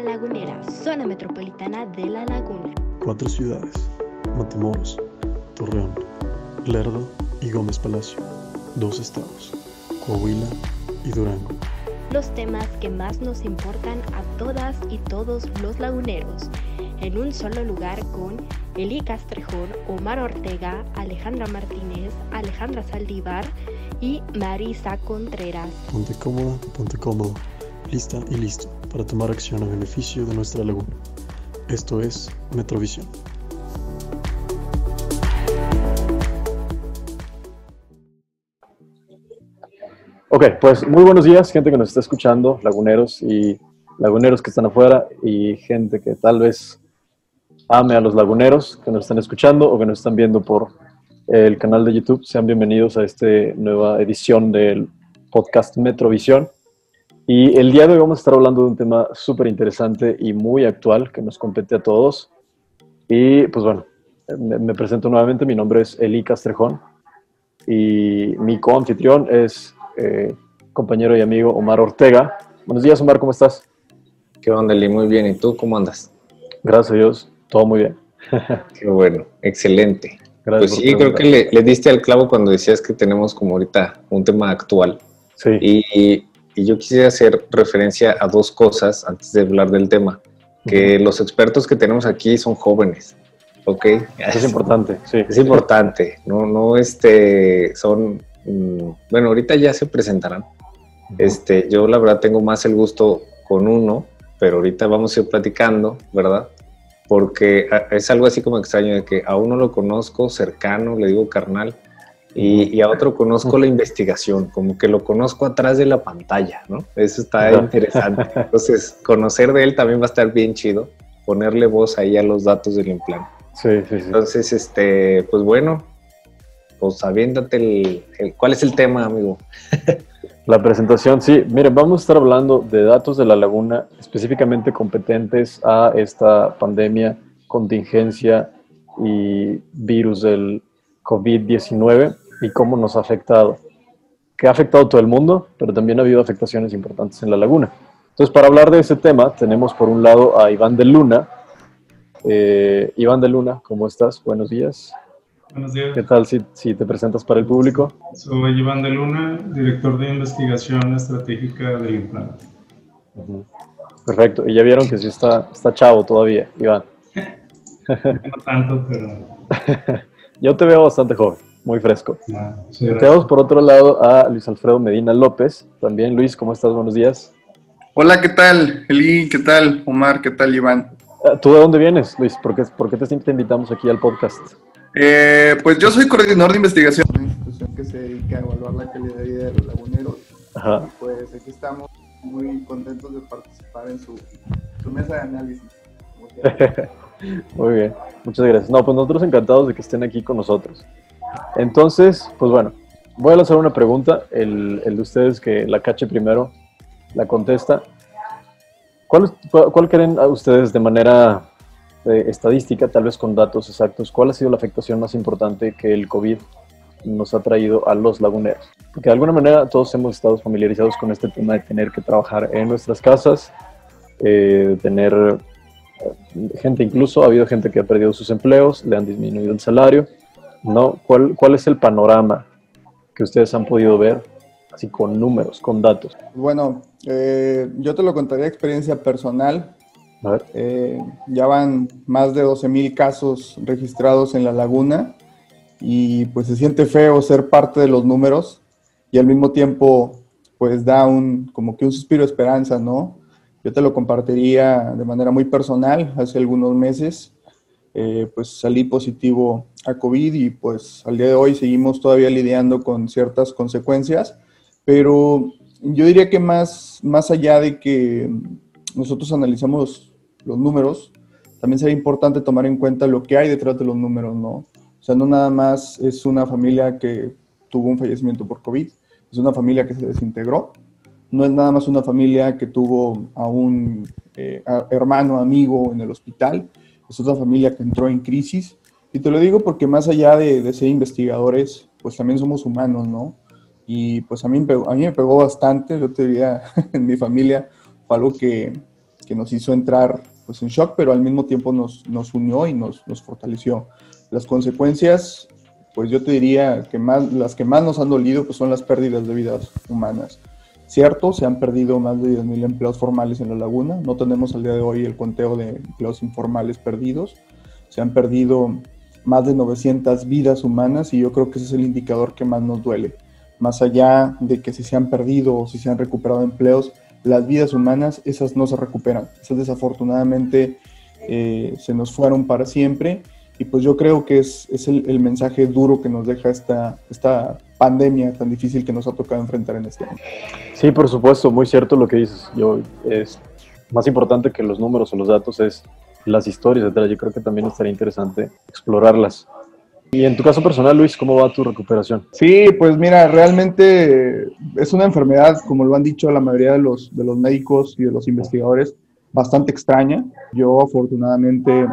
La Lagunera, zona metropolitana de La Laguna. Cuatro ciudades, Matamoros, Torreón, Lerdo y Gómez Palacio. Dos estados, Coahuila y Durango. Los temas que más nos importan a todas y todos los laguneros, en un solo lugar con Eli Castrejón, Omar Ortega, Alejandra Martínez, Alejandra Saldívar y Marisa Contreras. Ponte cómoda, ponte cómodo, lista y listo para tomar acción a beneficio de nuestra laguna. Esto es Metrovisión. Ok, pues muy buenos días, gente que nos está escuchando, laguneros y laguneros que están afuera y gente que tal vez ame a los laguneros que nos están escuchando o que nos están viendo por el canal de YouTube. Sean bienvenidos a esta nueva edición del podcast Metrovisión. Y el día de hoy vamos a estar hablando de un tema súper interesante y muy actual que nos compete a todos. Y pues bueno, me, me presento nuevamente, mi nombre es Eli Castrejón y mi coanfitrión es eh, compañero y amigo Omar Ortega. Buenos días, Omar, ¿cómo estás? ¿Qué onda, Eli? Muy bien. ¿Y tú cómo andas? Gracias a Dios, todo muy bien. Qué bueno, excelente. Gracias pues sí, creo que le, le diste al clavo cuando decías que tenemos como ahorita un tema actual. Sí, Y, y yo quisiera hacer referencia a dos cosas antes de hablar del tema. Que los expertos que tenemos aquí son jóvenes, ¿ok? eso es importante, sí. Es importante, no, no, este, son, mm, bueno, ahorita ya se presentarán. Este, yo la verdad tengo más el gusto con uno, pero ahorita vamos a ir platicando, ¿verdad? Porque ah, es algo así como extraño de que a uno lo conozco cercano, le digo carnal, y, y a otro conozco la investigación, como que lo conozco atrás de la pantalla, ¿no? Eso está interesante. Entonces, conocer de él también va a estar bien chido, ponerle voz ahí a los datos del implante. Sí, sí, sí. Entonces, este, pues bueno, pues aviéntate el, el- ¿cuál es el tema, amigo? La presentación, sí. Miren, vamos a estar hablando de datos de la laguna específicamente competentes a esta pandemia, contingencia y virus del COVID-19 y cómo nos ha afectado. Que ha afectado a todo el mundo, pero también ha habido afectaciones importantes en la laguna. Entonces, para hablar de ese tema, tenemos por un lado a Iván de Luna. Eh, Iván de Luna, ¿cómo estás? Buenos días. Buenos días, ¿Qué tal si, si te presentas para el público? soy Iván de Luna, director de investigación estratégica del implante. Perfecto. Y ya vieron que sí está, está chavo todavía, Iván. No tanto, pero Yo te veo bastante joven, muy fresco. no, sí, Tenemos por otro lado a Luis Alfredo Medina López. También, Luis, ¿cómo estás? Buenos días. Hola, ¿qué tal? Eli, ¿qué tal? Omar, ¿qué tal, Iván? Ah, ¿Tú de dónde vienes, Luis? ¿Por qué, por qué te, te invitamos aquí al podcast? Eh, pues yo soy coordinador de investigación. Una institución que se dedica a evaluar la calidad de vida de los laguneros. Ajá. Y pues aquí estamos muy contentos de participar en su, su mesa de análisis. Muy bien, muchas gracias. No, pues nosotros encantados de que estén aquí con nosotros. Entonces, pues bueno, voy a lanzar una pregunta. El, el de ustedes que la cache primero, la contesta. ¿Cuál, cuál, creen ustedes de manera eh, estadística, tal vez con datos exactos, cuál ha sido la afectación más importante que el COVID nos ha traído a los laguneros? Porque de alguna manera todos hemos estado familiarizados con este tema de tener que trabajar en nuestras casas, eh, tener eh, gente incluso, ha habido gente que ha perdido sus empleos, le han disminuido el salario, ¿no? ¿Cuál, cuál es el panorama que ustedes han podido ver, así con números, con datos? Bueno, eh, yo te lo contaría experiencia personal. A ver, Eh, ya van más de 12 mil casos registrados en la laguna y pues se siente feo ser parte de los números y al mismo tiempo pues da un como que un suspiro de esperanza, ¿no? Yo te lo compartiría de manera muy personal hace algunos meses. eh, pues salí positivo a COVID y pues al día de hoy seguimos todavía lidiando con ciertas consecuencias, pero yo diría que más, más allá de que nosotros analizamos los números, también sería importante tomar en cuenta lo que hay detrás de los números, ¿no? O sea, no nada más es una familia que tuvo un fallecimiento por COVID, es una familia que se desintegró, no es nada más una familia que tuvo a un eh, hermano, amigo en el hospital, es otra familia que entró en crisis. Y te lo digo porque más allá de, de ser investigadores, pues también somos humanos, ¿no? Y pues a mí, a mí me pegó bastante, yo te diría, en mi familia, fue algo que, que nos hizo entrar pues, en shock, pero al mismo tiempo nos, nos unió y nos, nos fortaleció. Las consecuencias, pues yo te diría que más, las que más nos han dolido pues, son las pérdidas de vidas humanas. Cierto, se han perdido más de 10.000 empleos formales en la laguna. No tenemos al día de hoy el conteo de empleos informales perdidos. Se han perdido más de 900 vidas humanas y yo creo que ese es el indicador que más nos duele. Más allá de que si se han perdido o si se han recuperado empleos, las vidas humanas, esas no se recuperan. Esas desafortunadamente eh, se nos fueron para siempre y pues yo creo que es, es el, mensaje duro que nos deja esta, esta pandemia tan difícil que nos ha tocado enfrentar en este año. Sí, por supuesto, muy cierto lo que dices. Yo, es más importante que los números o los datos es las historias detrás. Yo creo que también estaría interesante explorarlas. Y en tu caso personal, Luis, ¿cómo va tu recuperación? Sí, pues mira, realmente es una enfermedad, como lo han dicho la mayoría de los, de los médicos y de los investigadores, bastante extraña. Yo afortunadamente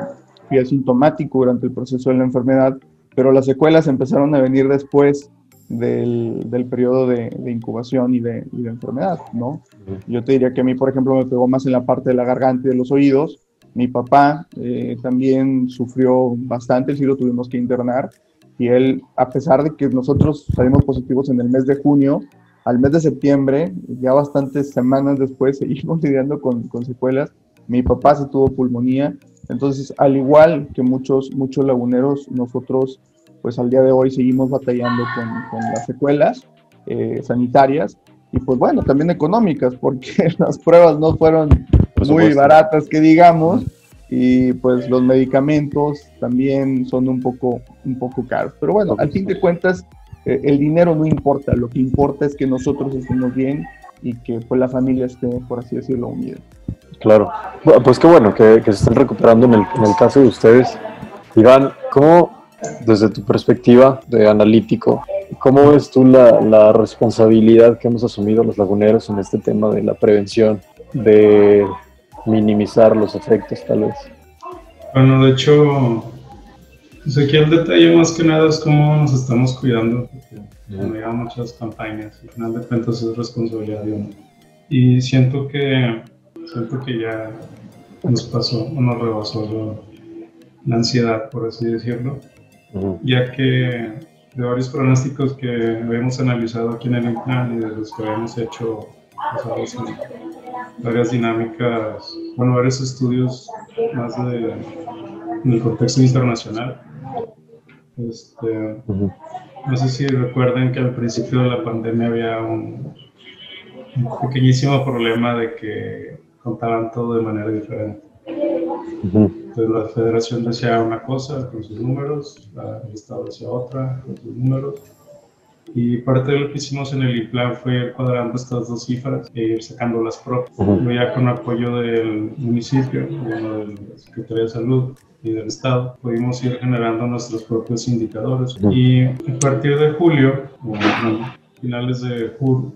fui asintomático durante el proceso de la enfermedad, pero las secuelas empezaron a venir después del, del periodo de, de, incubación y de, y de enfermedad, ¿no? Yo te diría que a mí, por ejemplo, me pegó más en la parte de la garganta y de los oídos, mi papá eh, también sufrió bastante, sí lo tuvimos que internar. Y él, a pesar de que nosotros salimos positivos en el mes de junio, al mes de septiembre, ya bastantes semanas después, seguimos lidiando con, con secuelas. Mi papá se tuvo pulmonía. Entonces, al igual que muchos, muchos laguneros, nosotros, pues al día de hoy seguimos batallando con, con las secuelas eh, sanitarias y pues bueno, también económicas, porque las pruebas no fueron muy baratas que digamos y pues los medicamentos también son un poco un poco caros. Pero bueno al fin de cuentas eh, el dinero no importa. Lo que importa es que nosotros estemos bien y que pues la familia esté por así decirlo unida. Claro. Pues qué bueno que, que se estén recuperando en el, en el caso de ustedes. Iván cómo desde tu perspectiva de analítico ¿Cómo ves tú la, la, responsabilidad que hemos asumido los laguneros en este tema de la prevención, de minimizar los efectos tal vez? Bueno, de hecho, pues aquí el detalle más que nada es cómo nos estamos cuidando, porque no llevan muchas campañas y al final de cuentas es responsabilidad de uno. Y siento que, siento que ya nos pasó nos rebasó lo, la ansiedad, por así decirlo, uh -huh. ya que de varios pronósticos que habíamos analizado aquí en el plan y de los que habíamos hecho en varias dinámicas, bueno, varios estudios más de, en el contexto internacional. Este, uh -huh. No sé si recuerden que al principio de la pandemia había un, un pequeñísimo problema de que contaban todo de manera diferente. Uh -huh. Entonces la federación decía una cosa con sus números, el Estado decía otra con sus números. Y parte de lo que hicimos en el plan fue cuadrando estas dos cifras e ir sacando las propias. Uh -huh. Ya con apoyo del municipio, bueno, de la Secretaría de Salud y del Estado, pudimos ir generando nuestros propios indicadores. Y a partir de julio, o bueno, finales de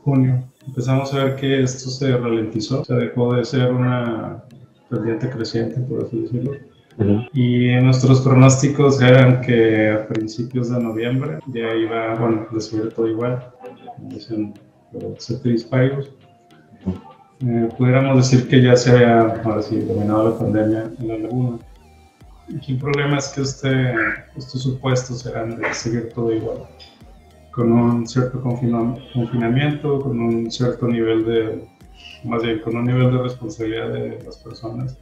junio, empezamos a ver que esto se ralentizó, se dejó de ser una pendiente creciente, por así decirlo. Uh -huh. Y nuestros pronósticos eran que a principios de noviembre ya iba, bueno, a subir todo igual, dicen. Uh -huh. eh, pudiéramos decir que ya se había, ahora sí, terminado la pandemia en la laguna. Aquí el problema es que este, estos supuestos eran de seguir todo igual, con un cierto confinamiento, con un cierto nivel de más bien con un nivel de responsabilidad de las personas.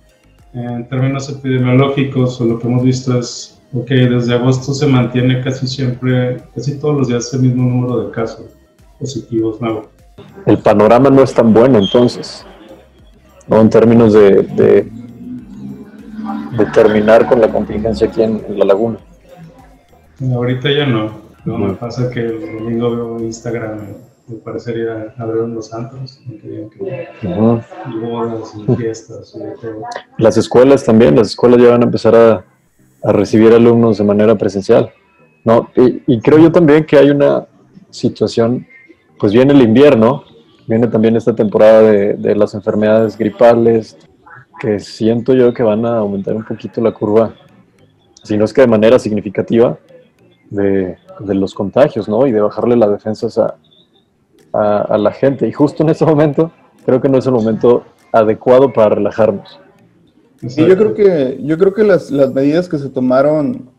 En términos epidemiológicos, lo que hemos visto es, ok, desde agosto se mantiene casi siempre, casi todos los días el mismo número de casos positivos nuevos. El panorama no es tan bueno entonces, ¿no? En términos de, de, de terminar con la contingencia aquí en, en la laguna. Ahorita ya no. No, me pasa que el domingo veo Instagram que, uh -huh. y bodas y fiestas y todo. Las escuelas también, las escuelas ya van a empezar a, a recibir alumnos de manera presencial. ¿no? Y, y, creo yo también que hay una situación, pues viene el invierno, viene también esta temporada de, de las enfermedades gripales, que siento yo que van a aumentar un poquito la curva, si no es que de manera significativa, de, de los contagios, ¿no? Y de bajarle las defensas a, a, la gente. Y justo en ese momento, creo que no es el momento adecuado para relajarnos. Sí, yo creo que, yo creo que las, las medidas que se tomaron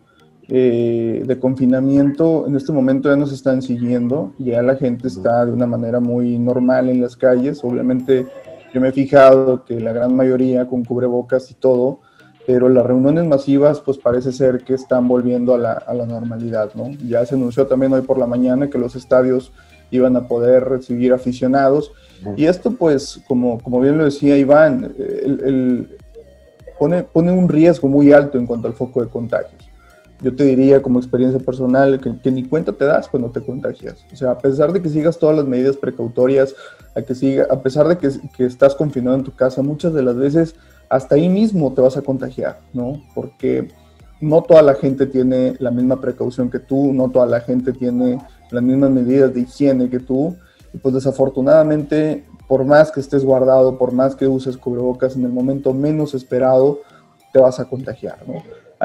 eh, de confinamiento en este momento ya nos están siguiendo, ya la gente está de una manera muy normal en las calles, obviamente yo me he fijado que la gran mayoría con cubrebocas y todo, pero las reuniones masivas pues parece ser que están volviendo a la, a la normalidad, ¿no? Ya se anunció también hoy por la mañana que los estadios iban a poder recibir aficionados y esto pues como, como bien lo decía Iván, el, el, pone, pone un riesgo muy alto en cuanto al foco de contagios yo te diría como experiencia personal que, ni cuenta te das cuando te contagias. O sea, a pesar de que sigas todas las medidas precautorias, a, que siga, a pesar de que, que, estás confinado en tu casa, muchas de las veces hasta ahí mismo te vas a contagiar, ¿no? Porque no toda la gente tiene la misma precaución que tú, no toda la gente tiene las mismas medidas de higiene que tú. Y pues desafortunadamente, por más que estés guardado, por más que uses cubrebocas en el momento menos esperado, te vas a contagiar, ¿no?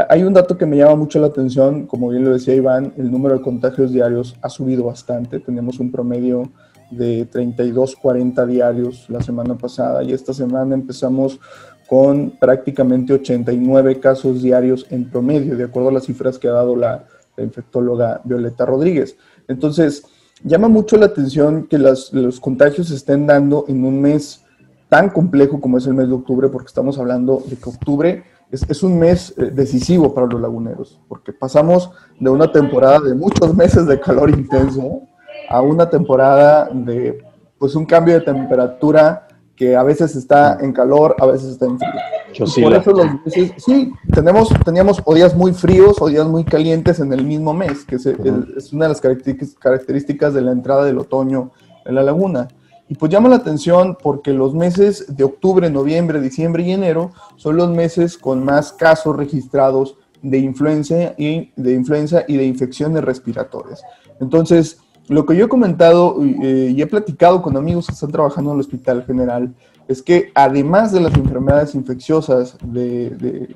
Hay un dato que me llama mucho la atención, como bien lo decía Iván, el número de contagios diarios ha subido bastante. Tenemos un promedio de 32, 40 diarios la semana pasada y esta semana empezamos con prácticamente 89 casos diarios en promedio, de acuerdo a las cifras que ha dado la, infectóloga Violeta Rodríguez. Entonces, llama mucho la atención que los contagios se estén dando en un mes tan complejo como es el mes de octubre, porque estamos hablando de que octubre es, un mes eh, decisivo para los laguneros, porque pasamos de una temporada de muchos meses de calor intenso a una temporada de pues un cambio de temperatura que a veces está en calor, a veces está en frío. Por eso los meses, sí, tenemos, teníamos o días muy fríos o días muy calientes en el mismo mes, que es, es una de las características de la entrada del otoño en la laguna. Y pues llama la atención porque los meses de octubre, noviembre, diciembre y enero son los meses con más casos registrados de influenza y de, influenza y de infecciones respiratorias. Entonces, lo que yo he comentado eh, y he platicado con amigos que están trabajando en el Hospital General es que además de las enfermedades infecciosas de, de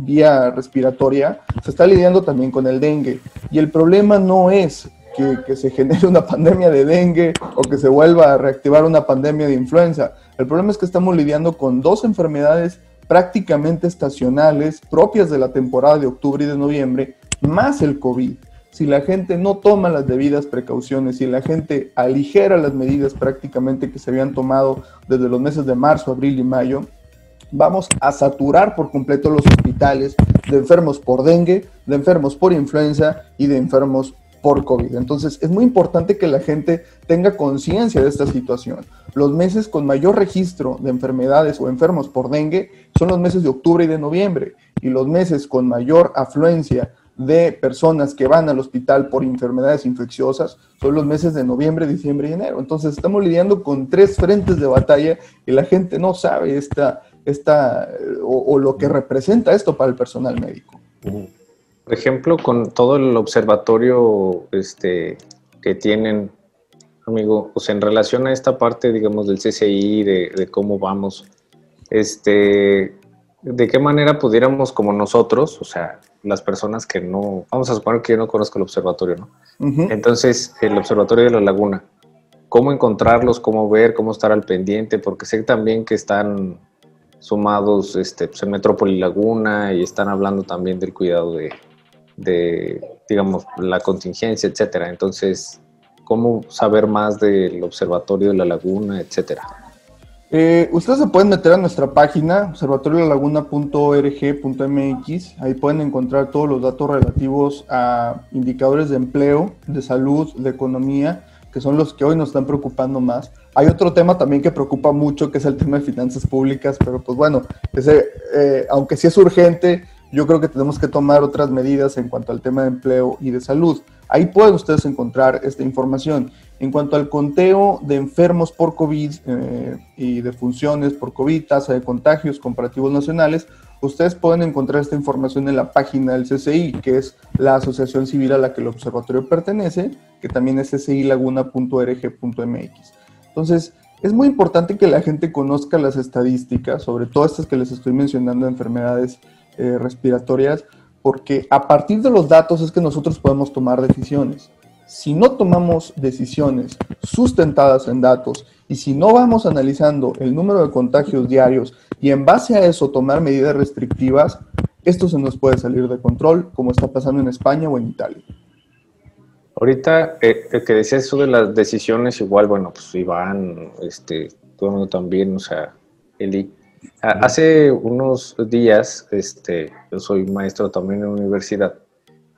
vía respiratoria, se está lidiando también con el dengue. Y el problema no es que, se genere una pandemia de dengue o que se vuelva a reactivar una pandemia de influenza. El problema es que estamos lidiando con dos enfermedades prácticamente estacionales propias de la temporada de octubre y de noviembre, más el COVID. Si la gente no toma las debidas precauciones, si la gente aligera las medidas prácticamente que se habían tomado desde los meses de marzo, abril y mayo, vamos a saturar por completo los hospitales de enfermos por dengue, de enfermos por influenza y de enfermos por COVID. Entonces, es muy importante que la gente tenga conciencia de esta situación. Los meses con mayor registro de enfermedades o enfermos por dengue son los meses de octubre y de noviembre, y los meses con mayor afluencia de personas que van al hospital por enfermedades infecciosas son los meses de noviembre, diciembre y enero. Entonces, estamos lidiando con tres frentes de batalla y la gente no sabe esta, esta o, lo que representa esto para el personal médico. Por ejemplo, con todo el observatorio este, que tienen, amigo, pues en relación a esta parte, digamos, del CCI, de, cómo vamos, este, ¿de qué manera pudiéramos como nosotros, o sea, las personas que no, vamos a suponer que yo no conozco el observatorio, ¿no? Entonces, el observatorio de la laguna, ¿cómo encontrarlos, cómo ver, cómo estar al pendiente? Porque sé también que están sumados este, pues, en Metrópoli Laguna y están hablando también del cuidado de, de, digamos, la contingencia, etcétera. Entonces, ¿cómo saber más del observatorio de la laguna, etcétera? Eh, ustedes se pueden meter a nuestra página, observatoriolalaguna.org.mx. Ahí pueden encontrar todos los datos relativos a indicadores de empleo, de salud, de economía, que son los que hoy nos están preocupando más. Hay otro tema también que preocupa mucho, que es el tema de finanzas públicas, pero pues bueno, ese, eh, aunque sí es urgente, yo creo que tenemos que tomar otras medidas en cuanto al tema de empleo y de salud. Ahí pueden ustedes encontrar esta información. En cuanto al conteo de enfermos por COVID eh, y de funciones por COVID, tasa de contagios comparativos nacionales, ustedes pueden encontrar esta información en la página del CCI, que es la asociación civil a la que el observatorio pertenece, que también es csilaguna.org.mx. Entonces, es muy importante que la gente conozca las estadísticas, sobre todo estas que les estoy mencionando, enfermedades eh, respiratorias, porque a partir de los datos es que nosotros podemos tomar decisiones. Si no tomamos decisiones sustentadas en datos Y si no vamos analizando el número de contagios diarios y en base a eso tomar medidas restrictivas, esto se nos puede salir de control, como está pasando en España o en Italia. Ahorita, eh, que decía eso de las decisiones, igual, bueno, pues Iván, este, todo el mundo también, o sea, Eli. Hace unos días, este, yo soy maestro también en la universidad,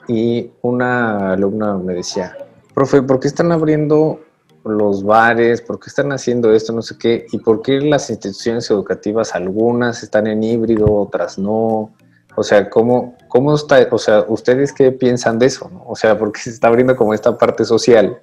y una alumna me decía, profe, ¿por qué están abriendo los bares? ¿Por qué están haciendo esto? No sé qué. ¿Y por qué las instituciones educativas, algunas están en híbrido, otras no? O sea, ¿cómo, cómo está? O sea, ¿ustedes qué piensan de eso? O sea, porque se está abriendo como esta parte social,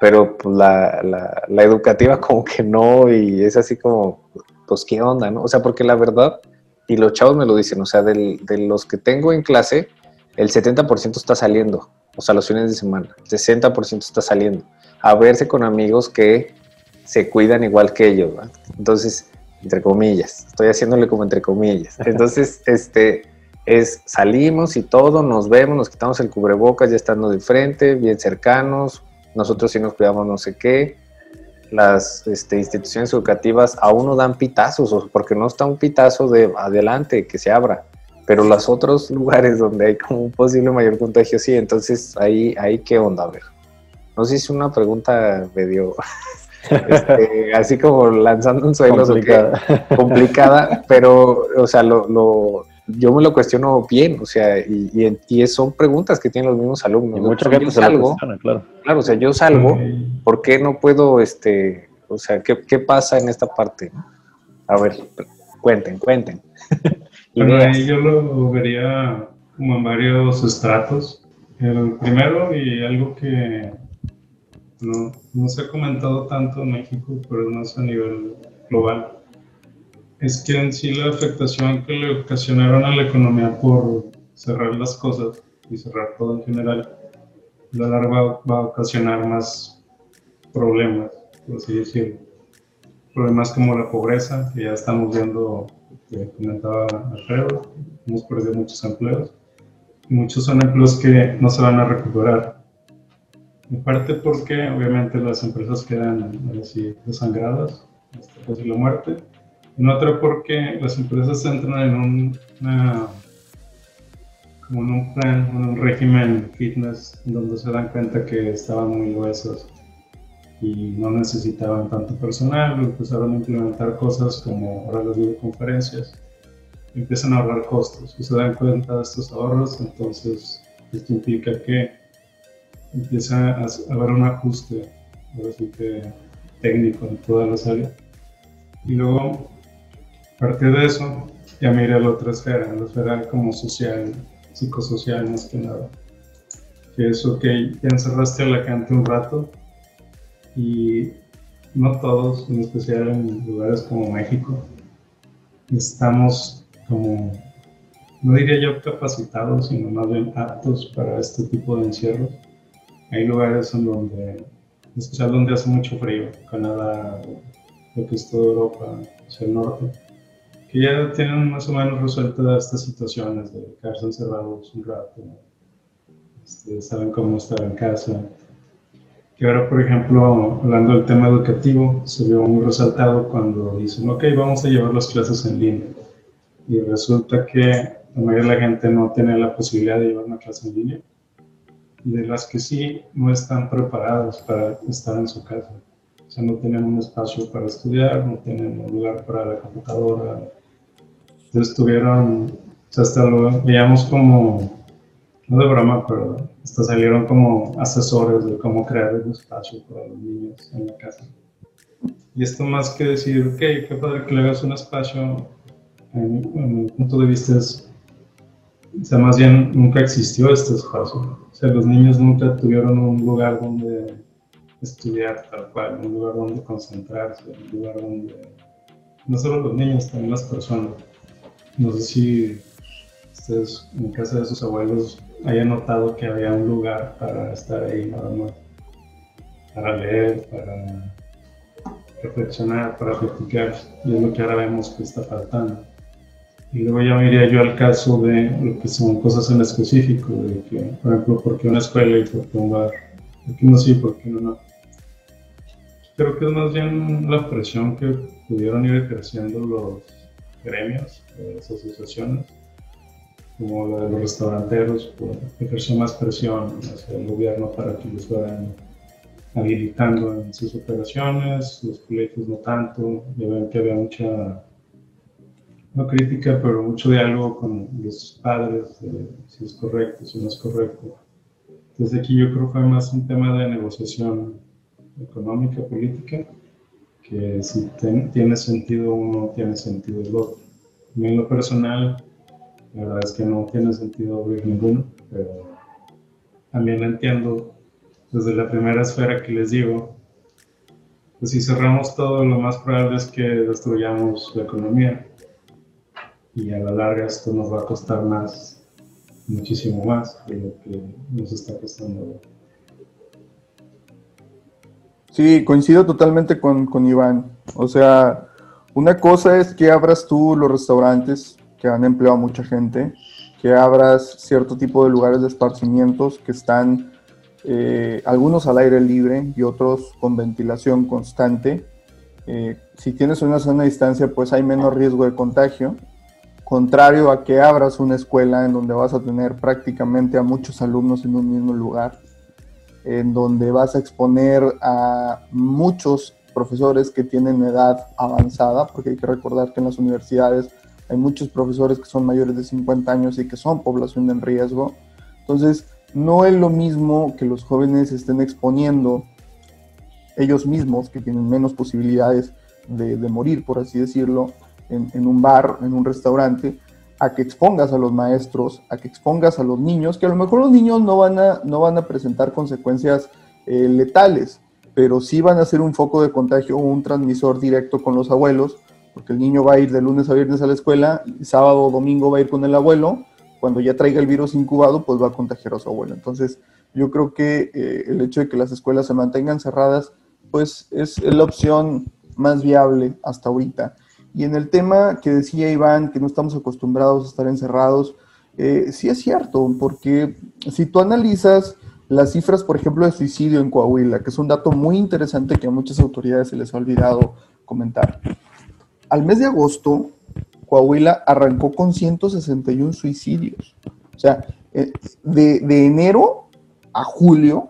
pero pues, la, la, educativa como que no, y es así como, pues, ¿qué onda? no? O sea, porque la verdad, y los chavos me lo dicen, o sea, de los que tengo en clase, el 70% está saliendo, o sea, los fines de semana, el 60% está saliendo, a verse con amigos que se cuidan igual que ellos, Entonces, entre comillas, estoy haciéndole como entre comillas. Entonces, este, es salimos y todo, nos vemos, nos quitamos el cubrebocas ya estando de frente, bien cercanos, nosotros sí nos cuidamos no sé qué, las este, instituciones educativas aún no dan pitazos, porque no está un pitazo de adelante que se abra pero los otros lugares donde hay como un posible mayor contagio, sí, entonces ahí, ahí qué onda, a ver. No sé si es una pregunta medio, este, así como lanzando un suelo complicada. complicada, pero, o sea, lo, lo, yo me lo cuestiono bien, o sea, y, y, son preguntas que tienen los mismos alumnos. Y mucha gente se salgo, claro. Claro, o sea, yo salgo, ¿por qué no puedo, este, o sea, qué, qué pasa en esta parte? A ver, cuenten, cuenten. ahí yo lo vería como en varios estratos. El primero, y algo que no, no se ha comentado tanto en México, pero es más a nivel global, es que en sí la afectación que le ocasionaron a la economía por cerrar las cosas y cerrar todo en general, la larga va, a ocasionar más problemas, por así decirlo. Problemas como la pobreza, que ya estamos viendo que comentaba Alfredo, hemos perdido muchos empleos. muchos son empleos que no se van a recuperar. En parte porque obviamente las empresas quedan así desangradas hasta casi la muerte. En otra porque las empresas entran en un, como en un plan, en un régimen fitness donde se dan cuenta que estaban muy gruesos y no necesitaban tanto personal, empezaron a implementar cosas como ahora las videoconferencias, empiezan a ahorrar costos y se dan cuenta de estos ahorros, entonces esto implica que empieza a, haber un ajuste técnico en todas las áreas. Y luego, a partir de eso, ya me iré a la otra esfera, la esfera como social, psicosocial más que nada. Que es, ok, ya encerraste a la gente un rato, y no todos, en especial en lugares como México, estamos como, no diría yo capacitados, sino más bien aptos para este tipo de encierros. Hay lugares en donde, en especial donde hace mucho frío, Canadá, lo que es toda Europa, hacia el norte, que ya tienen más o menos resueltas estas situaciones de quedarse encerrados un rato, este, saben cómo estar en casa, que ahora, por ejemplo, hablando del tema educativo, se vio muy resaltado cuando dicen, ok, vamos a llevar las clases en línea. Y resulta que la mayoría de la gente no tiene la posibilidad de llevar una clase en línea. Y de las que sí, no están preparadas para estar en su casa. O sea, no tienen un espacio para estudiar, no tienen un lugar para la computadora. Entonces tuvieron, o sea, hasta lo veíamos como no de broma, pero hasta salieron como asesores de cómo crear un espacio para los niños en la casa. Y esto más que decir, ok, qué padre que le hagas un espacio, en, mi punto de vista es, o sea, más bien nunca existió este espacio. O sea, los niños nunca tuvieron un lugar donde estudiar tal cual, un lugar donde concentrarse, un lugar donde, no solo los niños, también las personas. No sé si ustedes en casa de sus abuelos haya notado que había un lugar para estar ahí nada más, para leer, para reflexionar, para practicar, y es lo que ahora vemos que está faltando. Y luego ya me iría yo al caso de lo que son cosas en específico, de que, por ejemplo, ¿por qué una escuela y por qué un bar? ¿Por qué no sí, por qué no no? creo que es más bien la presión que pudieron ir creciendo los gremios, las asociaciones, como la de los restauranteros, por ejercer más presión hacia el gobierno para que los fueran habilitando en sus operaciones, los colegios no tanto, ya había mucha, no crítica, pero mucho diálogo con los padres, si es correcto, si no es correcto. Entonces aquí yo creo que fue más un tema de negociación económica, política, que si tiene sentido uno, tiene sentido el otro. Mí en lo personal, la verdad es que no tiene sentido abrir ninguno, pero también entiendo desde la primera esfera que les digo, pues si cerramos todo, lo más probable es que destruyamos la economía y a la larga esto nos va a costar más, muchísimo más de lo que nos está costando Sí, coincido totalmente con, con Iván. O sea, una cosa es que abras tú los restaurantes que han empleado a mucha gente, que abras cierto tipo de lugares de esparcimientos que están eh, algunos al aire libre y otros con ventilación constante. Eh, si tienes una zona de distancia, pues hay menos riesgo de contagio. Contrario a que abras una escuela en donde vas a tener prácticamente a muchos alumnos en un mismo lugar en donde vas a exponer a muchos profesores que tienen edad avanzada, porque hay que recordar que en las universidades hay muchos profesores que son mayores de 50 años y que son población en riesgo. Entonces, no es lo mismo que los jóvenes estén exponiendo ellos mismos, que tienen menos posibilidades de, morir, por así decirlo, en, un bar, en un restaurante, a que expongas a los maestros, a que expongas a los niños, que a lo mejor los niños no van a, no van a presentar consecuencias eh, letales, pero sí van a ser un foco de contagio o un transmisor directo con los abuelos, porque el niño va a ir de lunes a viernes a la escuela, sábado o domingo va a ir con el abuelo, cuando ya traiga el virus incubado, pues va a contagiar a su abuelo. Entonces, yo creo que eh, el hecho de que las escuelas se mantengan cerradas, pues es la opción más viable hasta ahorita. Y en el tema que decía Iván, que no estamos acostumbrados a estar encerrados, eh, sí es cierto, porque si tú analizas las cifras, por ejemplo, de suicidio en Coahuila, que es un dato muy interesante que a muchas autoridades se les ha olvidado comentar. Al mes de agosto, Coahuila arrancó con 161 suicidios. O sea, eh, de, enero a julio,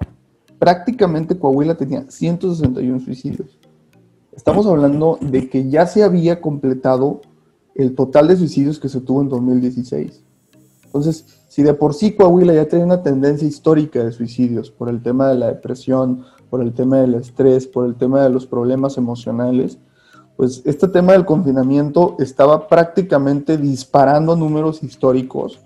prácticamente Coahuila tenía 161 suicidios. Estamos hablando de que ya se había completado el total de suicidios que se tuvo en 2016. Entonces, si de por sí Coahuila ya tiene una tendencia histórica de suicidios por el tema de la depresión, por el tema del estrés, por el tema de los problemas emocionales, pues este tema del confinamiento estaba prácticamente disparando números históricos,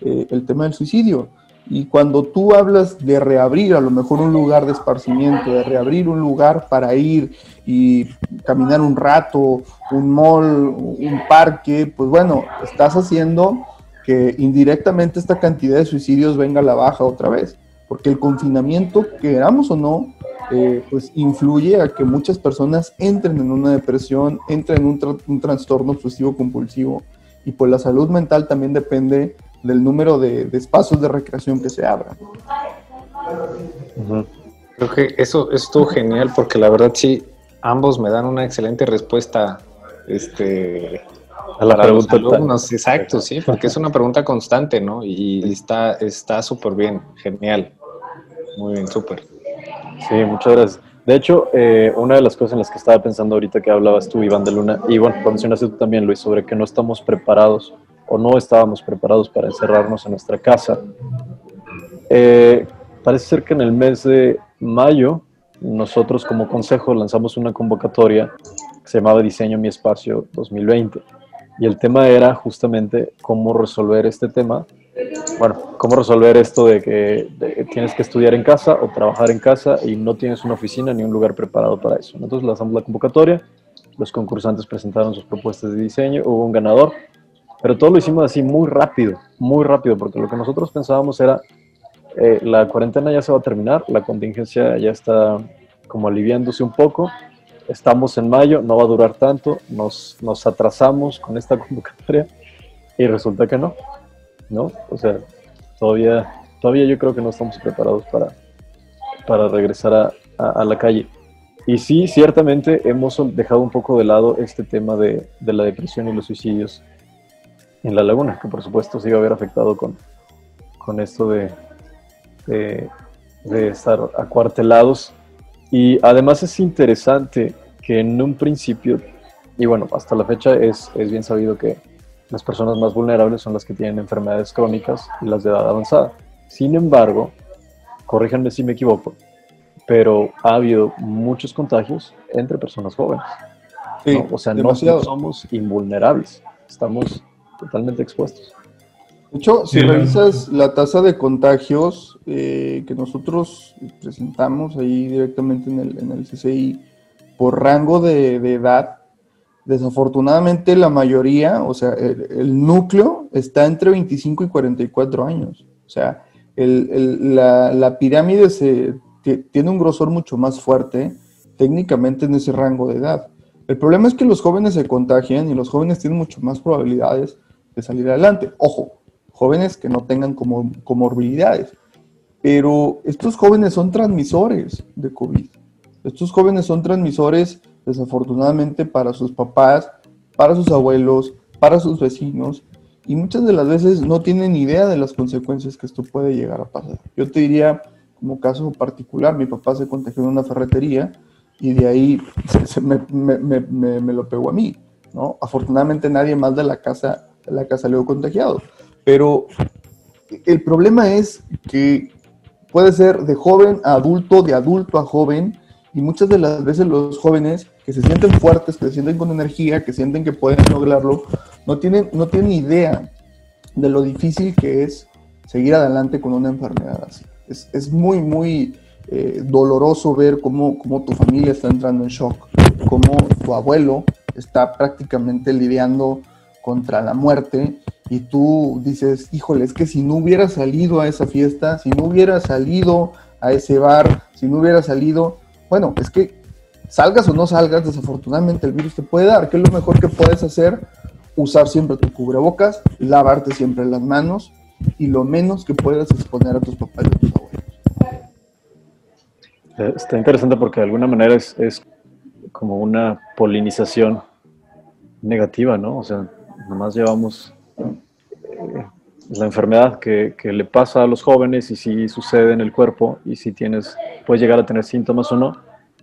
eh, el tema del suicidio. Y cuando tú hablas de reabrir a lo mejor un lugar de esparcimiento, de reabrir un lugar para ir y caminar un rato, un mall, un parque, pues bueno, estás haciendo que indirectamente esta cantidad de suicidios venga a la baja otra vez. Porque el confinamiento, queramos o no, eh, pues influye a que muchas personas entren en una depresión, entren en un, un trastorno obsesivo compulsivo. Y pues la salud mental también depende del número de, espacios de recreación que se abran. Creo que eso estuvo genial porque la verdad sí, ambos me dan una excelente respuesta este, a la pregunta. alumnos. Exacto, sí, porque es una pregunta constante, ¿no? Y está súper bien, genial. Muy bien, súper. Sí, muchas gracias. De hecho, eh, una de las cosas en las que estaba pensando ahorita que hablabas tú, Iván de Luna, y bueno, mencionaste tú también, Luis, sobre que no estamos preparados o no estábamos preparados para encerrarnos en nuestra casa. Eh, parece ser que en el mes de mayo nosotros como consejo lanzamos una convocatoria que se llamaba Diseño Mi Espacio 2020 y el tema era justamente cómo resolver este tema, bueno, cómo resolver esto de que tienes que estudiar en casa o trabajar en casa y no tienes una oficina ni un lugar preparado para eso. Entonces lanzamos la convocatoria, los concursantes presentaron sus propuestas de diseño, hubo un ganador pero todo lo hicimos así muy rápido, muy rápido, porque lo que nosotros pensábamos era, eh, la cuarentena ya se va a terminar, la contingencia ya está como aliviándose un poco, estamos en mayo, no va a durar tanto, nos, nos atrasamos con esta convocatoria y resulta que no, ¿no? O sea, todavía, todavía yo creo que no estamos preparados para, para regresar a, a, la calle. Y sí, ciertamente hemos dejado un poco de lado este tema de, la depresión y los suicidios en la laguna, que por supuesto se iba a haber afectado con, con esto de, de, estar acuartelados. Y además es interesante que en un principio, y bueno, hasta la fecha es, es bien sabido que las personas más vulnerables son las que tienen enfermedades crónicas y las de edad avanzada. Sin embargo, corríjanme si me equivoco, pero ha habido muchos contagios entre personas jóvenes. O sea, no somos invulnerables, estamos totalmente expuestos. De hecho, si revisas la tasa de contagios eh, que nosotros presentamos ahí directamente en el, en el CCI por rango de, edad, desafortunadamente la mayoría, o sea, el, núcleo está entre 25 y 44 años. O sea, la, la, pirámide se, tiene un grosor mucho más fuerte técnicamente en ese rango de edad. El problema es que los jóvenes se contagian y los jóvenes tienen mucho más probabilidades de salir adelante. Ojo, jóvenes que no tengan como, comorbilidades. Pero estos jóvenes son transmisores de COVID. Estos jóvenes son transmisores, desafortunadamente, para sus papás, para sus abuelos, para sus vecinos, y muchas de las veces no tienen idea de las consecuencias que esto puede llegar a pasar. Yo te diría, como caso particular, mi papá se contagió en una ferretería y de ahí me, me, me, me, lo pegó a mí. ¿no? Afortunadamente nadie más de la casa, de la casa salió contagiado. Pero el problema es que puede ser de joven a adulto, de adulto a joven, y muchas de las veces los jóvenes que se sienten fuertes, que se sienten con energía, que sienten que pueden lograrlo, no tienen, no tienen idea de lo difícil que es seguir adelante con una enfermedad así. Es, es muy, muy eh, doloroso ver cómo, cómo tu familia está entrando en shock, cómo tu abuelo está prácticamente lidiando contra la muerte y tú dices, híjole, es que si no hubiera salido a esa fiesta, si no hubiera salido a ese bar, si no hubiera salido, bueno, es que salgas o no salgas, desafortunadamente el virus te puede dar. ¿Qué es lo mejor que puedes hacer? Usar siempre tu cubrebocas, lavarte siempre las manos y lo menos que puedas exponer a tus papás y a tus abuelos. Eh, está interesante porque de alguna manera es, es como una polinización negativa, ¿no? O sea, nomás llevamos la enfermedad que, le pasa a los jóvenes y si sucede en el cuerpo y si tienes, puedes llegar a tener síntomas o no,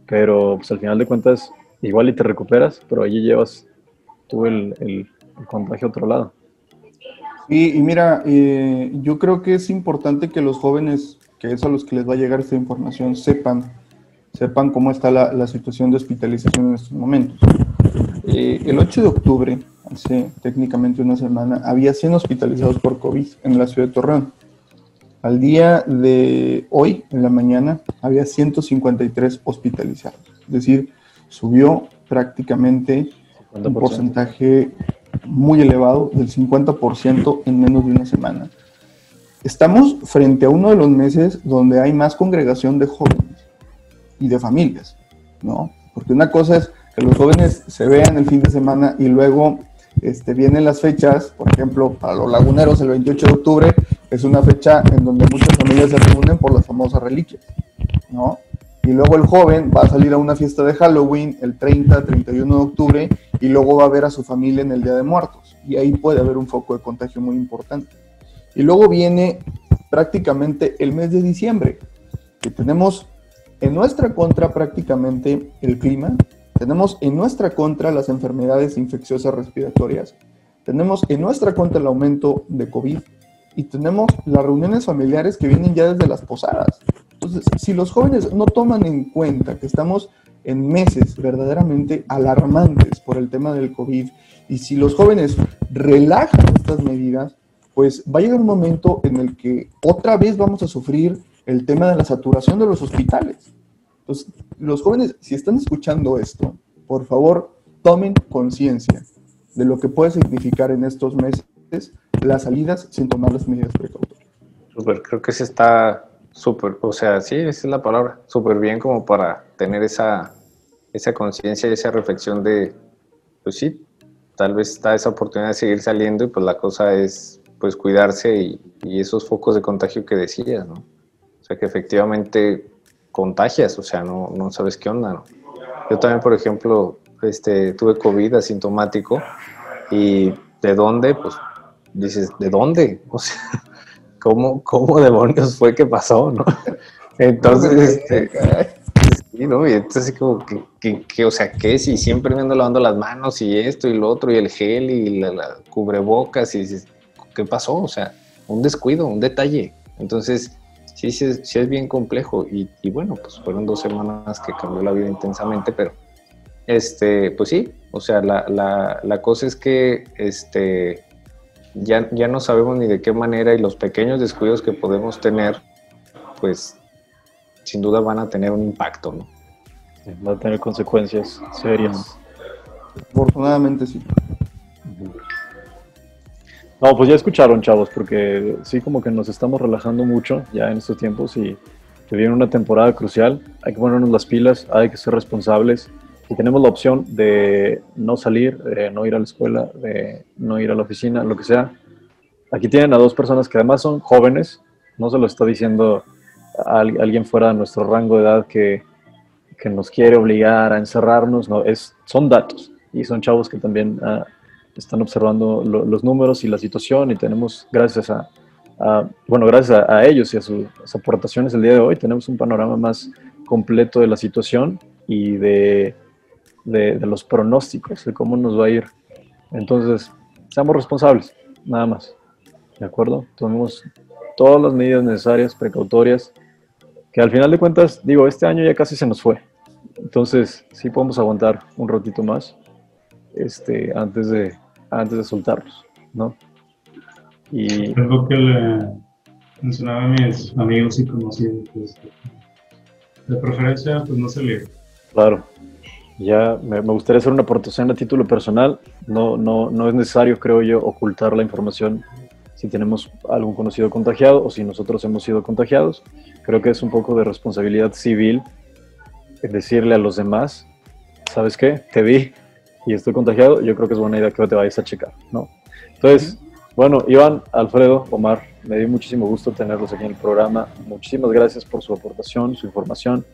pero pues al final de cuentas igual y te recuperas, pero allí llevas tú el, contagio a otro lado. Y, y mira, eh, yo creo que es importante que los jóvenes, que es a los que les va a llegar esta información, sepan, sepan cómo está la, la situación de hospitalización en estos momentos. Eh, el 8 de octubre, hace técnicamente una semana, había 100 hospitalizados por COVID en la ciudad de Torreón. Al día de hoy, en la mañana, había 153 hospitalizados. Es decir, subió prácticamente un porcentaje muy elevado, del 50% en menos de una semana. Estamos frente a uno de los meses donde hay más congregación de jóvenes y de familias, ¿no? Porque una cosa es que los jóvenes se vean el fin de semana y luego este, vienen las fechas, por ejemplo, para los laguneros el 28 de octubre es una fecha en donde muchas familias se reúnen por las famosas reliquias, ¿no? Y luego el joven va a salir a una fiesta de Halloween el 30, 31 de octubre y luego va a ver a su familia en el Día de Muertos. Y ahí puede haber un foco de contagio muy importante. Y luego viene prácticamente el mes de diciembre, que tenemos en nuestra contra prácticamente el clima, tenemos en nuestra contra las enfermedades infecciosas respiratorias. Tenemos en nuestra contra el aumento de COVID y tenemos las reuniones familiares que vienen ya desde las posadas. Entonces, si los jóvenes no toman en cuenta que estamos en meses verdaderamente alarmantes por el tema del COVID y si los jóvenes relajan estas medidas, pues va a llegar un momento en el que otra vez vamos a sufrir el tema de la saturación de los hospitales. Entonces, los jóvenes, si están escuchando esto, por favor, tomen conciencia de lo que puede significar en estos meses las salidas sin tomar las medidas precautorias. Súper, creo que se está súper, o sea, sí, esa es la palabra, súper bien como para tener esa, esa conciencia y esa reflexión de, pues sí, tal vez está esa oportunidad de seguir saliendo y pues la cosa es pues cuidarse y, y esos focos de contagio que decías, ¿no? O sea que efectivamente contagias, o sea, no, no sabes qué onda, ¿no? Yo también, por ejemplo, este, tuve COVID asintomático y ¿de dónde? Pues dices, ¿de dónde? O sea, ¿cómo, cómo demonios fue que pasó, no? Entonces, este, sí, ¿no? Y entonces como que, que, o sea, ¿qué? Si siempre me ando lavando las manos y esto y lo otro y el gel y la, cubrebocas y dices, ¿qué pasó? O sea, un descuido, un detalle. Entonces, sí, sí, sí es bien complejo y, y, bueno, pues fueron dos semanas que cambió la vida intensamente, pero este, pues sí, o sea, la, la, la cosa es que este, ya, ya no sabemos ni de qué manera y los pequeños descuidos que podemos tener, pues sin duda van a tener un impacto, ¿no? va a tener consecuencias serias. Afortunadamente sí. No, pues ya escucharon, chavos, porque sí como que nos estamos relajando mucho ya en estos tiempos y que viene una temporada crucial. Hay que ponernos las pilas, hay que ser responsables. Si tenemos la opción de no salir, de no ir a la escuela, de no ir a la oficina, lo que sea, aquí tienen a dos personas que además son jóvenes, no se lo está diciendo alguien fuera de nuestro rango de edad que, que nos quiere obligar a encerrarnos, no, es, son datos y son chavos que también ah, están observando los números y la situación y tenemos, gracias a, bueno, gracias a, ellos y a sus, aportaciones el día de hoy, tenemos un panorama más completo de la situación y de, de, los pronósticos, de cómo nos va a ir. Entonces, seamos responsables, nada más. ¿De acuerdo? Tomemos todas las medidas necesarias, precautorias, que al final de cuentas, digo, este año ya casi se nos fue. Entonces, sí podemos aguantar un ratito más este, antes de, antes de soltarlos, ¿no? Y... lo que le mencionaba a mis amigos y conocidos, pues, de preferencia, pues no salir. Claro. Ya me, gustaría hacer una aportación a título personal. No, no, no es necesario, creo yo, ocultar la información si tenemos algún conocido contagiado o si nosotros hemos sido contagiados. Creo que es un poco de responsabilidad civil decirle a los demás, ¿sabes qué? Te vi, y estoy contagiado, yo creo que es buena idea que te vayas a checar, ¿no? Entonces, bueno, Iván, Alfredo, Omar, me dio muchísimo gusto tenerlos aquí en el programa. Muchísimas gracias por su aportación, su información,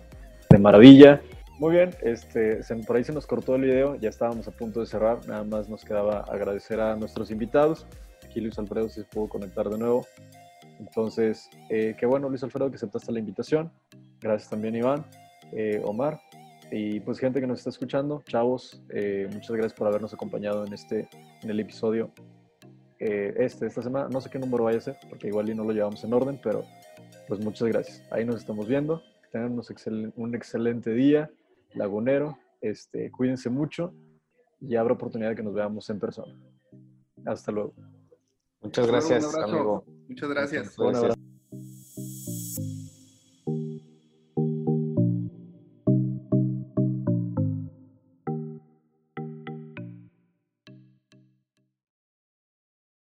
de maravilla. Muy bien, este, por ahí se nos cortó el video, ya estábamos a punto de cerrar, nada más nos quedaba agradecer a nuestros invitados. Aquí Luis Alfredo se pudo conectar de nuevo. Entonces, eh, qué bueno Luis Alfredo que aceptaste la invitación. Gracias también Iván, eh, Omar, y pues gente que nos está escuchando, chavos, eh, muchas gracias por habernos acompañado en este, en el episodio eh, este, esta semana. No sé qué número vaya a ser, porque igual y no lo llevamos en orden, pero pues muchas gracias. Ahí nos estamos viendo. Tengan un excelente día, lagunero. Este, cuídense mucho y habrá oportunidad de que nos veamos en persona. Hasta luego. Muchas gracias, amigo. Muchas gracias.